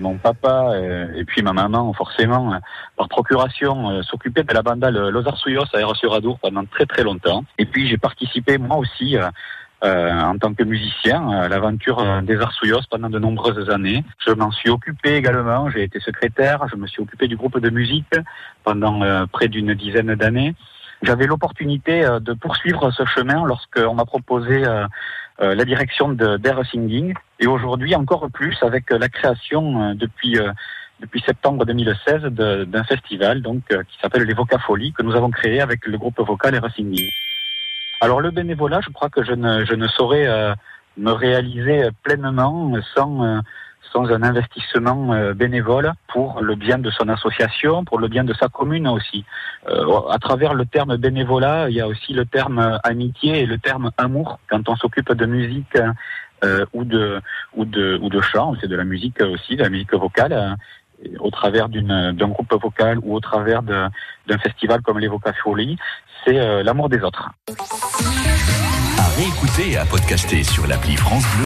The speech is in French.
Mon papa et puis ma maman, forcément, par procuration, s'occupaient de la banda Lozar Suyos à Erosuradour pendant très très longtemps. Et puis j'ai participé moi aussi euh, en tant que musicien à l'aventure des Arsouillos pendant de nombreuses années. Je m'en suis occupé également, j'ai été secrétaire, je me suis occupé du groupe de musique pendant près d'une dizaine d'années. J'avais l'opportunité de poursuivre ce chemin lorsqu'on m'a proposé euh, la direction d'Air Singing et aujourd'hui encore plus avec la création euh, depuis euh, depuis septembre 2016 d'un festival donc qui s'appelle les Vocafolies que nous avons créé avec le groupe vocal Air Singing. Alors le bénévolat, je crois que je ne je ne saurais me réaliser pleinement sans sans un investissement euh, bénévole pour le bien de son association, pour le bien de sa commune aussi. Euh, à travers le terme bénévolat, il y a aussi le terme amitié et le terme amour. Quand on s'occupe de musique euh, ou de ou de ou de chant, c'est de la musique aussi, de la musique vocale au travers d'un groupe vocal ou au travers d'un festival comme les Vocafolies, c'est l'amour des autres. À réécouter et à podcaster sur l'appli France Bleu.